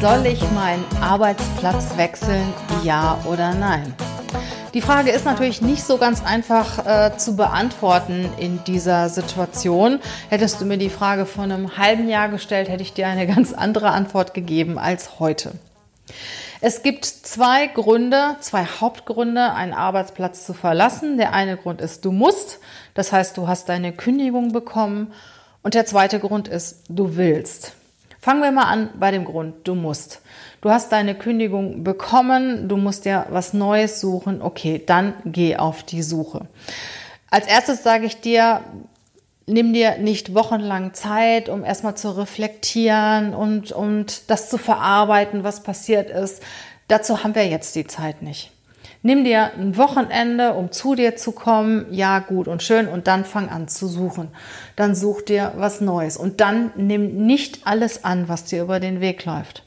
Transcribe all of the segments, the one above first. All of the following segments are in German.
soll ich meinen Arbeitsplatz wechseln, ja oder nein? Die Frage ist natürlich nicht so ganz einfach äh, zu beantworten in dieser Situation. Hättest du mir die Frage vor einem halben Jahr gestellt, hätte ich dir eine ganz andere Antwort gegeben als heute. Es gibt zwei Gründe, zwei Hauptgründe, einen Arbeitsplatz zu verlassen. Der eine Grund ist, du musst, das heißt, du hast deine Kündigung bekommen. Und der zweite Grund ist, du willst. Fangen wir mal an bei dem Grund, du musst. Du hast deine Kündigung bekommen, du musst dir was Neues suchen. Okay, dann geh auf die Suche. Als erstes sage ich dir, nimm dir nicht wochenlang Zeit, um erstmal zu reflektieren und, und das zu verarbeiten, was passiert ist. Dazu haben wir jetzt die Zeit nicht. Nimm dir ein Wochenende, um zu dir zu kommen. Ja, gut und schön. Und dann fang an zu suchen. Dann such dir was Neues. Und dann nimm nicht alles an, was dir über den Weg läuft.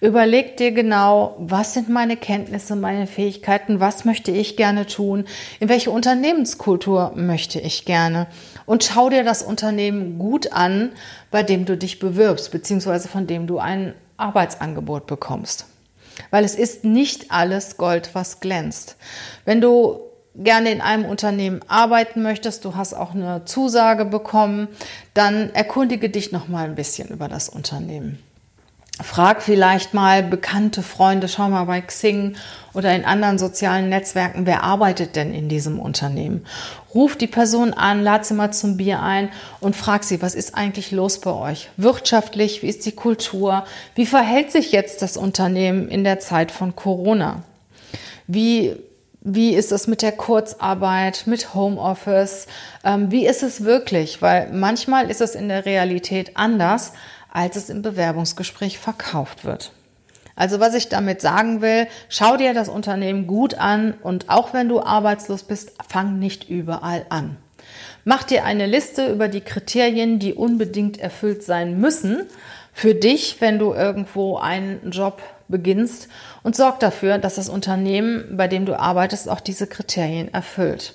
Überleg dir genau, was sind meine Kenntnisse, meine Fähigkeiten, was möchte ich gerne tun, in welche Unternehmenskultur möchte ich gerne und schau dir das Unternehmen gut an, bei dem du dich bewirbst, beziehungsweise von dem du ein Arbeitsangebot bekommst. Weil es ist nicht alles Gold, was glänzt. Wenn du gerne in einem Unternehmen arbeiten möchtest, du hast auch eine Zusage bekommen, dann erkundige dich noch mal ein bisschen über das Unternehmen. Frag vielleicht mal bekannte Freunde, schau mal bei Xing oder in anderen sozialen Netzwerken, wer arbeitet denn in diesem Unternehmen? Ruf die Person an, lad sie mal zum Bier ein und frag sie, was ist eigentlich los bei euch? Wirtschaftlich, wie ist die Kultur? Wie verhält sich jetzt das Unternehmen in der Zeit von Corona? Wie wie ist es mit der Kurzarbeit, mit Homeoffice? Ähm, wie ist es wirklich? Weil manchmal ist es in der Realität anders, als es im Bewerbungsgespräch verkauft wird. Also was ich damit sagen will, schau dir das Unternehmen gut an und auch wenn du arbeitslos bist, fang nicht überall an. Mach dir eine Liste über die Kriterien, die unbedingt erfüllt sein müssen für dich, wenn du irgendwo einen Job beginnst und sorg dafür, dass das Unternehmen, bei dem du arbeitest, auch diese Kriterien erfüllt.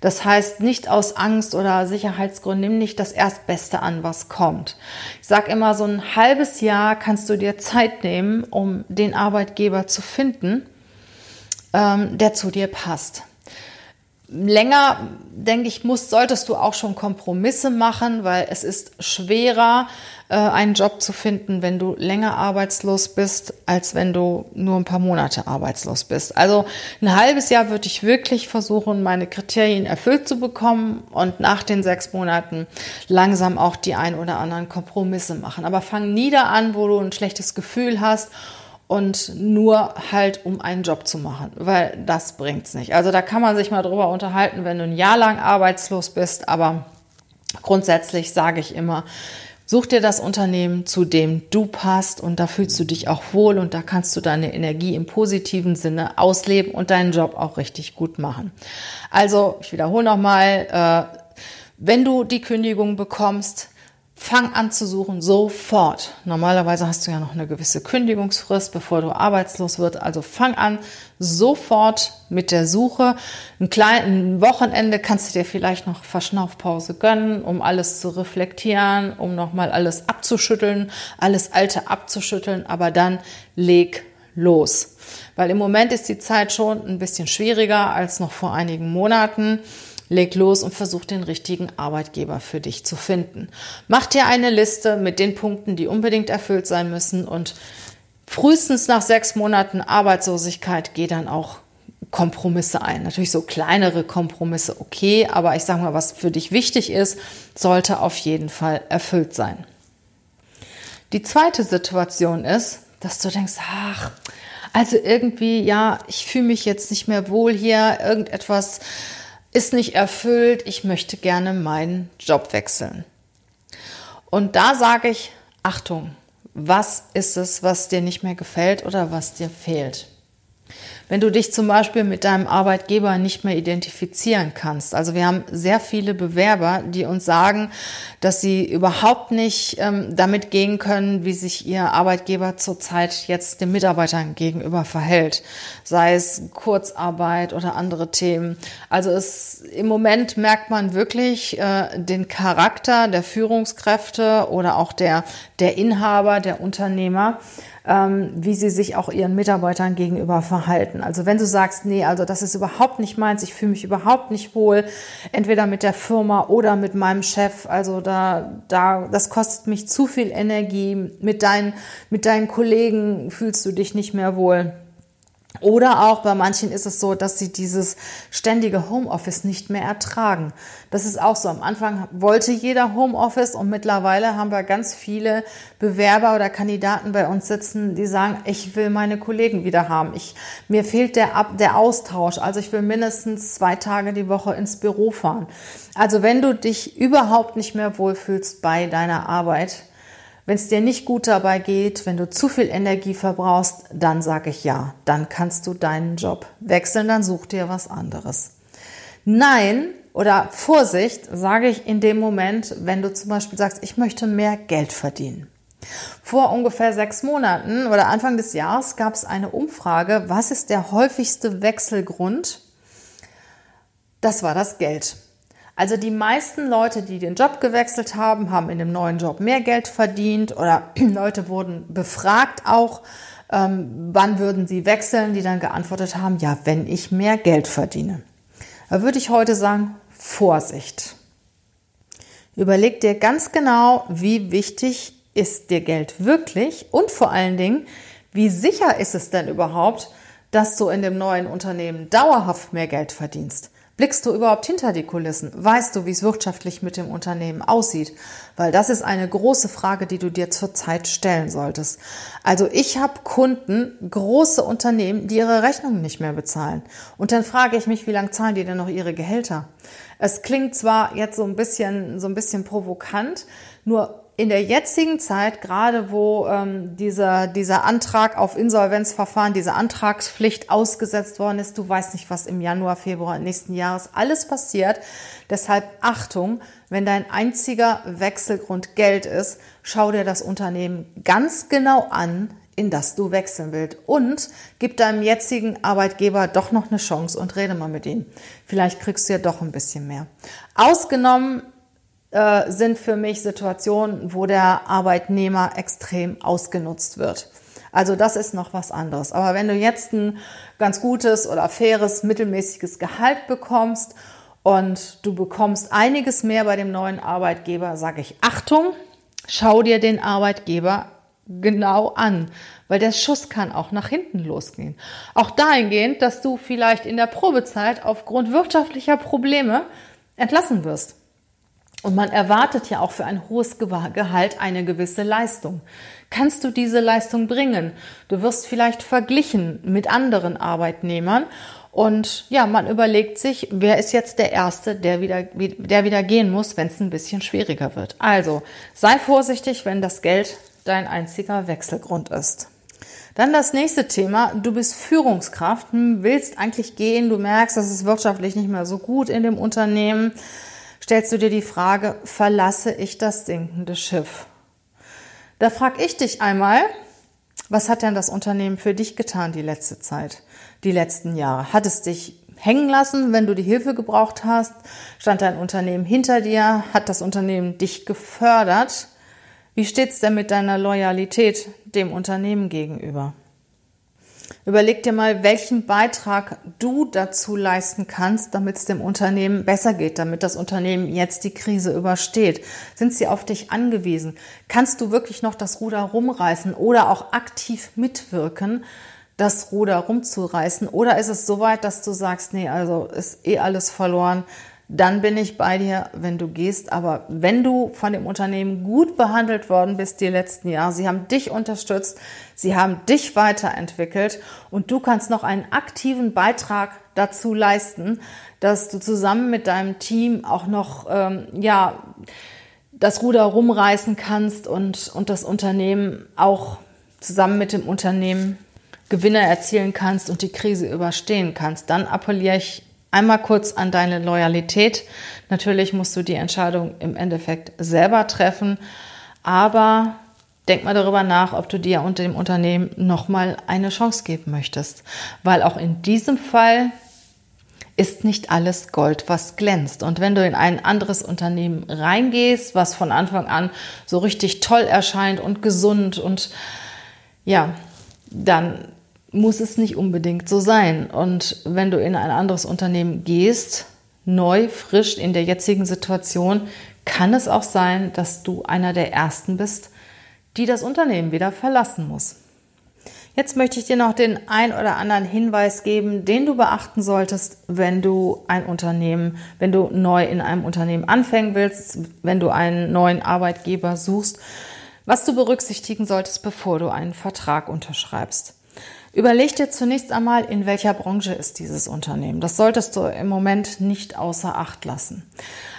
Das heißt, nicht aus Angst oder Sicherheitsgründen, nimm nicht das Erstbeste an, was kommt. Ich sage immer, so ein halbes Jahr kannst du dir Zeit nehmen, um den Arbeitgeber zu finden, ähm, der zu dir passt. Länger, denke ich, muss, solltest du auch schon Kompromisse machen, weil es ist schwerer, äh, einen Job zu finden, wenn du länger arbeitslos bist, als wenn du nur ein paar Monate arbeitslos bist. Also ein halbes Jahr würde ich wirklich versuchen, meine Kriterien erfüllt zu bekommen und nach den sechs Monaten langsam auch die ein oder anderen Kompromisse machen. Aber fang nie da an, wo du ein schlechtes Gefühl hast und nur halt um einen Job zu machen, weil das bringt's nicht. Also da kann man sich mal drüber unterhalten, wenn du ein Jahr lang arbeitslos bist, aber grundsätzlich sage ich immer, Such dir das Unternehmen, zu dem du passt und da fühlst du dich auch wohl und da kannst du deine Energie im positiven Sinne ausleben und deinen Job auch richtig gut machen. Also, ich wiederhole nochmal, äh, wenn du die Kündigung bekommst, Fang an zu suchen sofort. Normalerweise hast du ja noch eine gewisse Kündigungsfrist, bevor du arbeitslos wirst. Also fang an sofort mit der Suche. Ein kleines Wochenende kannst du dir vielleicht noch Verschnaufpause gönnen, um alles zu reflektieren, um nochmal alles abzuschütteln, alles Alte abzuschütteln. Aber dann leg los. Weil im Moment ist die Zeit schon ein bisschen schwieriger als noch vor einigen Monaten. Leg los und versuch den richtigen Arbeitgeber für dich zu finden. Mach dir eine Liste mit den Punkten, die unbedingt erfüllt sein müssen und frühestens nach sechs Monaten Arbeitslosigkeit geh dann auch Kompromisse ein. Natürlich so kleinere Kompromisse, okay, aber ich sage mal, was für dich wichtig ist, sollte auf jeden Fall erfüllt sein. Die zweite Situation ist, dass du denkst, ach, also irgendwie, ja, ich fühle mich jetzt nicht mehr wohl hier, irgendetwas ist nicht erfüllt, ich möchte gerne meinen Job wechseln. Und da sage ich, Achtung, was ist es, was dir nicht mehr gefällt oder was dir fehlt? Wenn du dich zum Beispiel mit deinem Arbeitgeber nicht mehr identifizieren kannst. Also wir haben sehr viele Bewerber, die uns sagen, dass sie überhaupt nicht ähm, damit gehen können, wie sich ihr Arbeitgeber zurzeit jetzt den Mitarbeitern gegenüber verhält. Sei es Kurzarbeit oder andere Themen. Also es, im Moment merkt man wirklich äh, den Charakter der Führungskräfte oder auch der, der Inhaber, der Unternehmer ähm, wie sie sich auch ihren Mitarbeitern gegenüber verhalten. Also wenn du sagst, nee, also das ist überhaupt nicht meins, ich fühle mich überhaupt nicht wohl, entweder mit der Firma oder mit meinem Chef, also da, da, das kostet mich zu viel Energie, mit deinen, mit deinen Kollegen fühlst du dich nicht mehr wohl oder auch bei manchen ist es so, dass sie dieses ständige Homeoffice nicht mehr ertragen. Das ist auch so. Am Anfang wollte jeder Homeoffice und mittlerweile haben wir ganz viele Bewerber oder Kandidaten bei uns sitzen, die sagen, ich will meine Kollegen wieder haben. Ich, mir fehlt der, der Austausch. Also ich will mindestens zwei Tage die Woche ins Büro fahren. Also wenn du dich überhaupt nicht mehr wohlfühlst bei deiner Arbeit, wenn es dir nicht gut dabei geht, wenn du zu viel Energie verbrauchst, dann sage ich ja. Dann kannst du deinen Job wechseln, dann such dir was anderes. Nein oder Vorsicht sage ich in dem Moment, wenn du zum Beispiel sagst, ich möchte mehr Geld verdienen. Vor ungefähr sechs Monaten oder Anfang des Jahres gab es eine Umfrage, was ist der häufigste Wechselgrund? Das war das Geld. Also die meisten Leute, die den Job gewechselt haben, haben in dem neuen Job mehr Geld verdient oder Leute wurden befragt auch, ähm, wann würden sie wechseln, die dann geantwortet haben, ja, wenn ich mehr Geld verdiene. Da würde ich heute sagen, Vorsicht. Überleg dir ganz genau, wie wichtig ist dir Geld wirklich und vor allen Dingen, wie sicher ist es denn überhaupt, dass du in dem neuen Unternehmen dauerhaft mehr Geld verdienst? Blickst du überhaupt hinter die Kulissen? Weißt du, wie es wirtschaftlich mit dem Unternehmen aussieht? Weil das ist eine große Frage, die du dir zurzeit stellen solltest. Also ich habe Kunden, große Unternehmen, die ihre Rechnungen nicht mehr bezahlen. Und dann frage ich mich, wie lange zahlen die denn noch ihre Gehälter? Es klingt zwar jetzt so ein bisschen, so ein bisschen provokant, nur in der jetzigen Zeit, gerade wo ähm, dieser, dieser Antrag auf Insolvenzverfahren, diese Antragspflicht ausgesetzt worden ist, du weißt nicht, was im Januar, Februar nächsten Jahres alles passiert. Deshalb Achtung, wenn dein einziger Wechselgrund Geld ist, schau dir das Unternehmen ganz genau an, in das du wechseln willst. Und gib deinem jetzigen Arbeitgeber doch noch eine Chance und rede mal mit ihm. Vielleicht kriegst du ja doch ein bisschen mehr. Ausgenommen äh, sind für mich Situationen, wo der Arbeitnehmer extrem ausgenutzt wird. Also das ist noch was anderes. Aber wenn du jetzt ein ganz gutes oder faires, mittelmäßiges Gehalt bekommst und du bekommst einiges mehr bei dem neuen Arbeitgeber, sage ich Achtung, schau dir den Arbeitgeber genau an, weil der Schuss kann auch nach hinten losgehen. Auch dahingehend, dass du vielleicht in der Probezeit aufgrund wirtschaftlicher Probleme entlassen wirst. Und man erwartet ja auch für ein hohes Gehalt eine gewisse Leistung. Kannst du diese Leistung bringen? Du wirst vielleicht verglichen mit anderen Arbeitnehmern und ja, man überlegt sich, wer ist jetzt der Erste, der wieder, der wieder gehen muss, wenn es ein bisschen schwieriger wird. Also sei vorsichtig, wenn das Geld dein einziger Wechselgrund ist. Dann das nächste Thema. Du bist Führungskraft, hm, willst eigentlich gehen, du merkst, dass es wirtschaftlich nicht mehr so gut in dem Unternehmen stellst du dir die Frage, verlasse ich das sinkende Schiff? Da frage ich dich einmal, was hat denn das Unternehmen für dich getan die letzte Zeit, die letzten Jahre? Hat es dich hängen lassen, wenn du die Hilfe gebraucht hast? Stand dein Unternehmen hinter dir? Hat das Unternehmen dich gefördert? Wie steht's denn mit deiner Loyalität dem Unternehmen gegenüber? Überleg dir mal, welchen Beitrag du dazu leisten kannst, damit es dem Unternehmen besser geht, damit das Unternehmen jetzt die Krise übersteht. Sind sie auf dich angewiesen? Kannst du wirklich noch das Ruder rumreißen oder auch aktiv mitwirken, das Ruder rumzureißen? Oder ist es so weit, dass du sagst, nee, also ist eh alles verloren, dann bin ich bei dir, wenn du gehst. Aber wenn du von dem Unternehmen gut behandelt worden bist die letzten Jahre, sie haben dich unterstützt, sie haben dich weiterentwickelt und du kannst noch einen aktiven Beitrag dazu leisten, dass du zusammen mit deinem Team auch noch, ähm, ja, das Ruder rumreißen kannst und, und das Unternehmen auch zusammen mit dem Unternehmen Gewinne erzielen kannst und die Krise überstehen kannst, dann appelliere ich einmal kurz an deine Loyalität. Natürlich musst du die Entscheidung im Endeffekt selber treffen, aber denk mal darüber nach, ob du dir und dem Unternehmen nochmal eine Chance geben möchtest, weil auch in diesem Fall ist nicht alles Gold, was glänzt. Und wenn du in ein anderes Unternehmen reingehst, was von Anfang an so richtig toll erscheint und gesund und ja, dann muss es nicht unbedingt so sein. Und wenn du in ein anderes Unternehmen gehst, neu, frisch in der jetzigen Situation, kann es auch sein, dass du einer der Ersten bist, die das Unternehmen wieder verlassen muss. Jetzt möchte ich dir noch den ein oder anderen Hinweis geben, den du beachten solltest, wenn du ein Unternehmen, wenn du neu in einem Unternehmen anfangen willst, wenn du einen neuen Arbeitgeber suchst, was du berücksichtigen solltest, bevor du einen Vertrag unterschreibst. Überleg dir zunächst einmal, in welcher Branche ist dieses Unternehmen. Das solltest du im Moment nicht außer Acht lassen.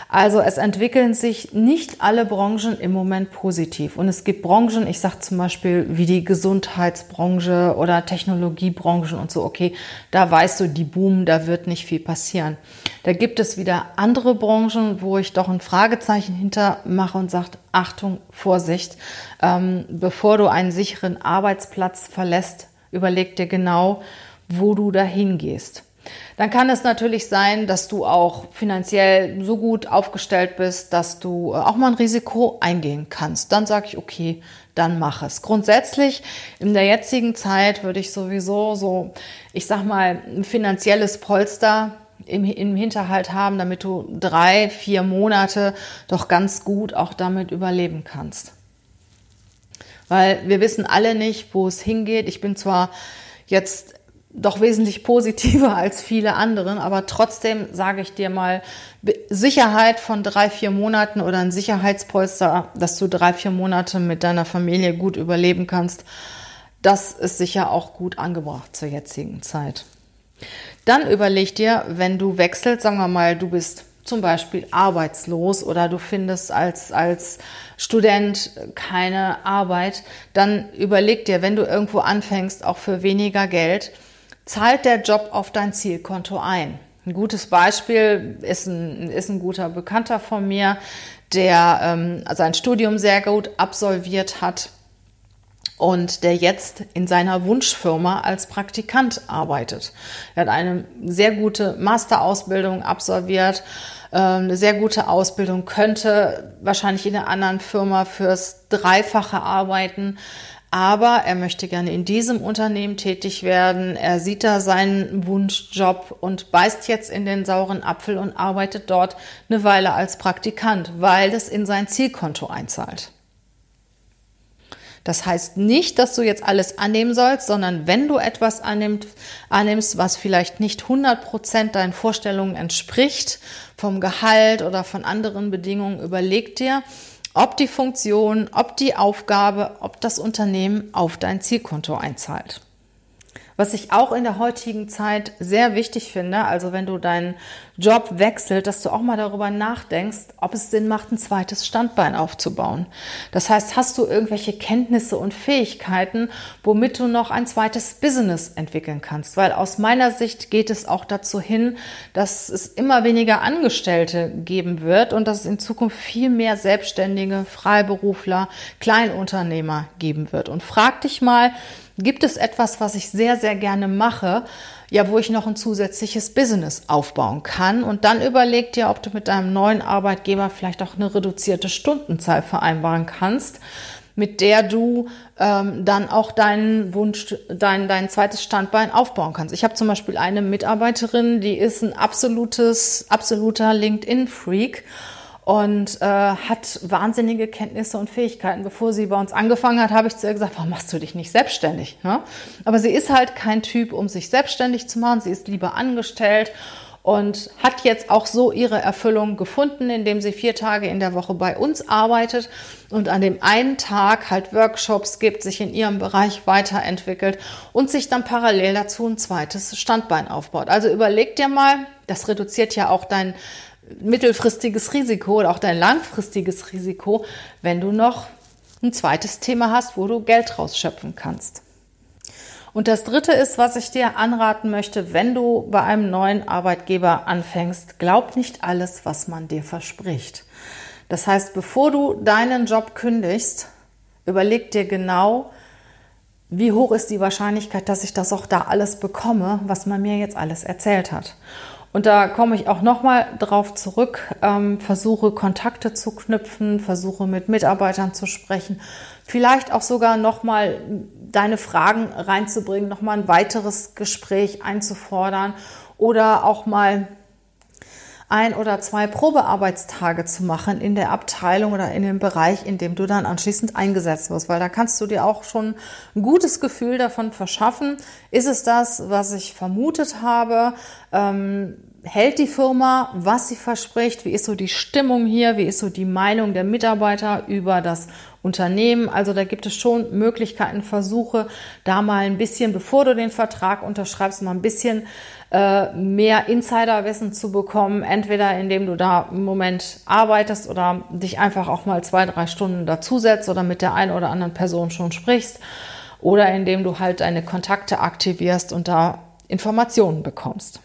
Also es entwickeln sich nicht alle Branchen im Moment positiv. Und es gibt Branchen, ich sage zum Beispiel wie die Gesundheitsbranche oder Technologiebranchen und so, okay, da weißt du, die boomen, da wird nicht viel passieren. Da gibt es wieder andere Branchen, wo ich doch ein Fragezeichen hinter mache und sage, Achtung, Vorsicht, ähm, bevor du einen sicheren Arbeitsplatz verlässt, überleg dir genau, wo du dahin gehst. Dann kann es natürlich sein, dass du auch finanziell so gut aufgestellt bist, dass du äh, auch mal ein Risiko eingehen kannst. Dann sage ich, okay, dann mach es. Grundsätzlich in der jetzigen Zeit würde ich sowieso so, ich sag mal, ein finanzielles Polster im, im Hinterhalt haben, damit du drei, vier Monate doch ganz gut auch damit überleben kannst weil wir wissen alle nicht, wo es hingeht. Ich bin zwar jetzt doch wesentlich positiver als viele anderen, aber trotzdem sage ich dir mal, Sicherheit von drei, vier Monaten oder ein Sicherheitspolster, dass du drei, vier Monate mit deiner Familie gut überleben kannst, das ist sicher auch gut angebracht zur jetzigen Zeit. Dann überleg dir, wenn du wechselst, sagen wir mal, du bist zum Beispiel arbeitslos oder du findest als, als Student keine Arbeit, dann überleg dir, wenn du irgendwo anfängst, auch für weniger Geld, zahlt der Job auf dein Zielkonto ein. Ein gutes Beispiel ist ein, ist ein guter Bekannter von mir, der ähm, sein Studium sehr gut absolviert hat und der jetzt in seiner Wunschfirma als Praktikant arbeitet. Er hat eine sehr gute Masterausbildung absolviert, äh, eine sehr gute Ausbildung, könnte wahrscheinlich in einer anderen Firma fürs Dreifache arbeiten. Aber er möchte gerne in diesem Unternehmen tätig werden. Er sieht da seinen Wunschjob und beißt jetzt in den sauren Apfel und arbeitet dort eine Weile als Praktikant, weil es in sein Zielkonto einzahlt. Das heißt nicht, dass du jetzt alles annehmen sollst, sondern wenn du etwas annimmst, annimmst was vielleicht nicht 100 Prozent deinen Vorstellungen entspricht, vom Gehalt oder von anderen Bedingungen, überleg dir, ob die Funktion, ob die Aufgabe, ob das Unternehmen auf dein Zielkonto einzahlt. Was ich auch in der heutigen Zeit sehr wichtig finde, also wenn du deinen Job wechselst, dass du auch mal darüber nachdenkst, ob es Sinn macht, ein zweites Standbein aufzubauen. Das heißt, hast du irgendwelche Kenntnisse und Fähigkeiten, womit du noch ein zweites Business entwickeln kannst? Weil aus meiner Sicht geht es auch dazu hin, dass es immer weniger Angestellte geben wird und dass es in Zukunft viel mehr Selbstständige, Freiberufler, Kleinunternehmer geben wird. Und frag dich mal, Gibt es etwas, was ich sehr, sehr gerne mache, ja, wo ich noch ein zusätzliches Business aufbauen kann? Und dann überleg dir, ob du mit deinem neuen Arbeitgeber vielleicht auch eine reduzierte Stundenzahl vereinbaren kannst, mit der du ähm, dann auch deinen Wunsch, dein, dein zweites Standbein aufbauen kannst. Ich habe zum Beispiel eine Mitarbeiterin, die ist ein absolutes, absoluter LinkedIn-Freak und äh, hat wahnsinnige Kenntnisse und Fähigkeiten. Bevor sie bei uns angefangen hat, habe ich zu ihr gesagt, warum machst du dich nicht selbstständig? Ja? Aber sie ist halt kein Typ, um sich selbstständig zu machen. Sie ist lieber angestellt und hat jetzt auch so ihre Erfüllung gefunden, indem sie vier Tage in der Woche bei uns arbeitet und an dem einen Tag halt Workshops gibt, sich in ihrem Bereich weiterentwickelt und sich dann parallel dazu ein zweites Standbein aufbaut. Also überleg dir mal, das reduziert ja auch dein mittelfristiges Risiko oder auch dein langfristiges Risiko, wenn du noch ein zweites Thema hast, wo du Geld rausschöpfen kannst. Und das Dritte ist, was ich dir anraten möchte, wenn du bei einem neuen Arbeitgeber anfängst, glaub nicht alles, was man dir verspricht. Das heißt, bevor du deinen Job kündigst, überleg dir genau, wie hoch ist die Wahrscheinlichkeit, dass ich das auch da alles bekomme, was man mir jetzt alles erzählt hat. Und da komme ich auch nochmal drauf zurück, ähm, versuche Kontakte zu knüpfen, versuche mit Mitarbeitern zu sprechen, vielleicht auch sogar nochmal deine Fragen reinzubringen, nochmal ein weiteres Gespräch einzufordern oder auch mal ein oder zwei Probearbeitstage zu machen in der Abteilung oder in dem Bereich, in dem du dann anschließend eingesetzt wirst, weil da kannst du dir auch schon ein gutes Gefühl davon verschaffen. Ist es das, was ich vermutet habe? Ähm, hält die Firma, was sie verspricht? Wie ist so die Stimmung hier? Wie ist so die Meinung der Mitarbeiter über das Unternehmen? Also da gibt es schon Möglichkeiten, Versuche, da mal ein bisschen, bevor du den Vertrag unterschreibst, mal ein bisschen äh, mehr Insiderwissen zu bekommen, entweder indem du da im Moment arbeitest oder dich einfach auch mal zwei, drei Stunden dazusetzt oder mit der einen oder anderen Person schon sprichst oder indem du halt deine Kontakte aktivierst und da Informationen bekommst.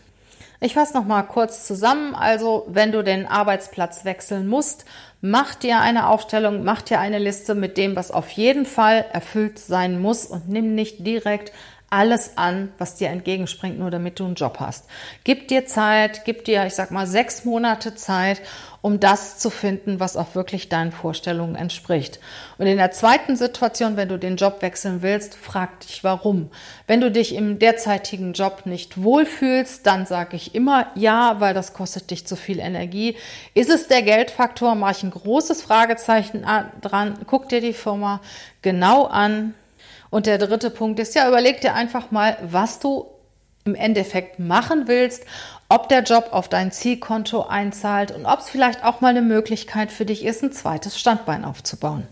Ich fasse noch mal kurz zusammen. Also, wenn du den Arbeitsplatz wechseln musst, mach dir eine Aufstellung, mach dir eine Liste mit dem, was auf jeden Fall erfüllt sein muss und nimm nicht direkt alles an, was dir entgegenspringt, nur damit du einen Job hast. Gib dir Zeit, gib dir, ich sag mal, sechs Monate Zeit, um das zu finden, was auch wirklich deinen Vorstellungen entspricht. Und in der zweiten Situation, wenn du den Job wechseln willst, frag dich warum. Wenn du dich im derzeitigen Job nicht wohlfühlst, dann sage ich immer ja, weil das kostet dich zu viel Energie. Ist es der Geldfaktor? Mach ich ein großes Fragezeichen dran. Guck dir die Firma genau an und der dritte Punkt ist, ja, überleg dir einfach mal, was du im Endeffekt machen willst, ob der Job auf dein Zielkonto einzahlt und ob es vielleicht auch mal eine Möglichkeit für dich ist, ein zweites Standbein aufzubauen.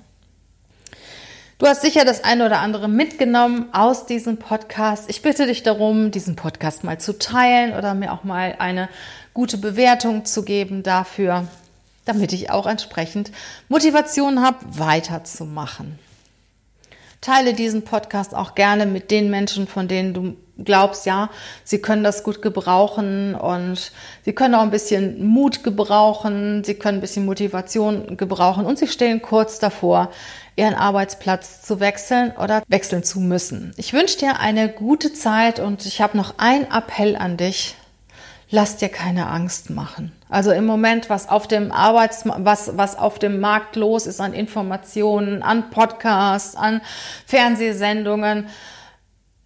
Du hast sicher das eine oder andere mitgenommen aus diesem Podcast. Ich bitte dich darum, diesen Podcast mal zu teilen oder mir auch mal eine gute Bewertung zu geben dafür, damit ich auch entsprechend Motivation habe, weiterzumachen. Teile diesen Podcast auch gerne mit den Menschen, von denen du glaubst, ja, sie können das gut gebrauchen und sie können auch ein bisschen Mut gebrauchen, sie können ein bisschen Motivation gebrauchen und sie stehen kurz davor, ihren Arbeitsplatz zu wechseln oder wechseln zu müssen. Ich wünsche dir eine gute Zeit und ich habe noch ein Appell an dich lass dir keine Angst machen. Also im Moment, was auf dem Arbeits, was, was auf dem Markt los ist an Informationen, an Podcasts, an Fernsehsendungen,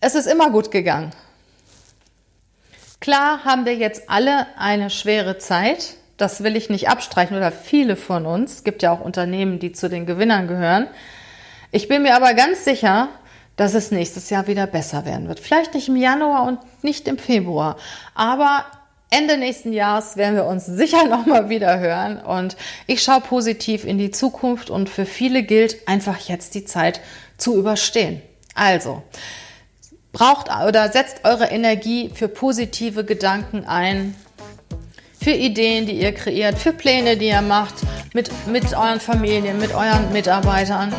es ist immer gut gegangen. Klar haben wir jetzt alle eine schwere Zeit. Das will ich nicht abstreichen oder viele von uns. Es gibt ja auch Unternehmen, die zu den Gewinnern gehören. Ich bin mir aber ganz sicher, dass es nächstes Jahr wieder besser werden wird. Vielleicht nicht im Januar und nicht im Februar, aber Ende nächsten Jahres werden wir uns sicher nochmal wieder hören und ich schaue positiv in die Zukunft und für viele gilt einfach jetzt die Zeit zu überstehen. Also, braucht oder setzt eure Energie für positive Gedanken ein, für Ideen, die ihr kreiert, für Pläne, die ihr macht, mit, mit euren Familien, mit euren Mitarbeitern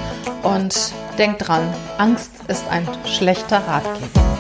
und denkt dran, Angst ist ein schlechter Ratgeber.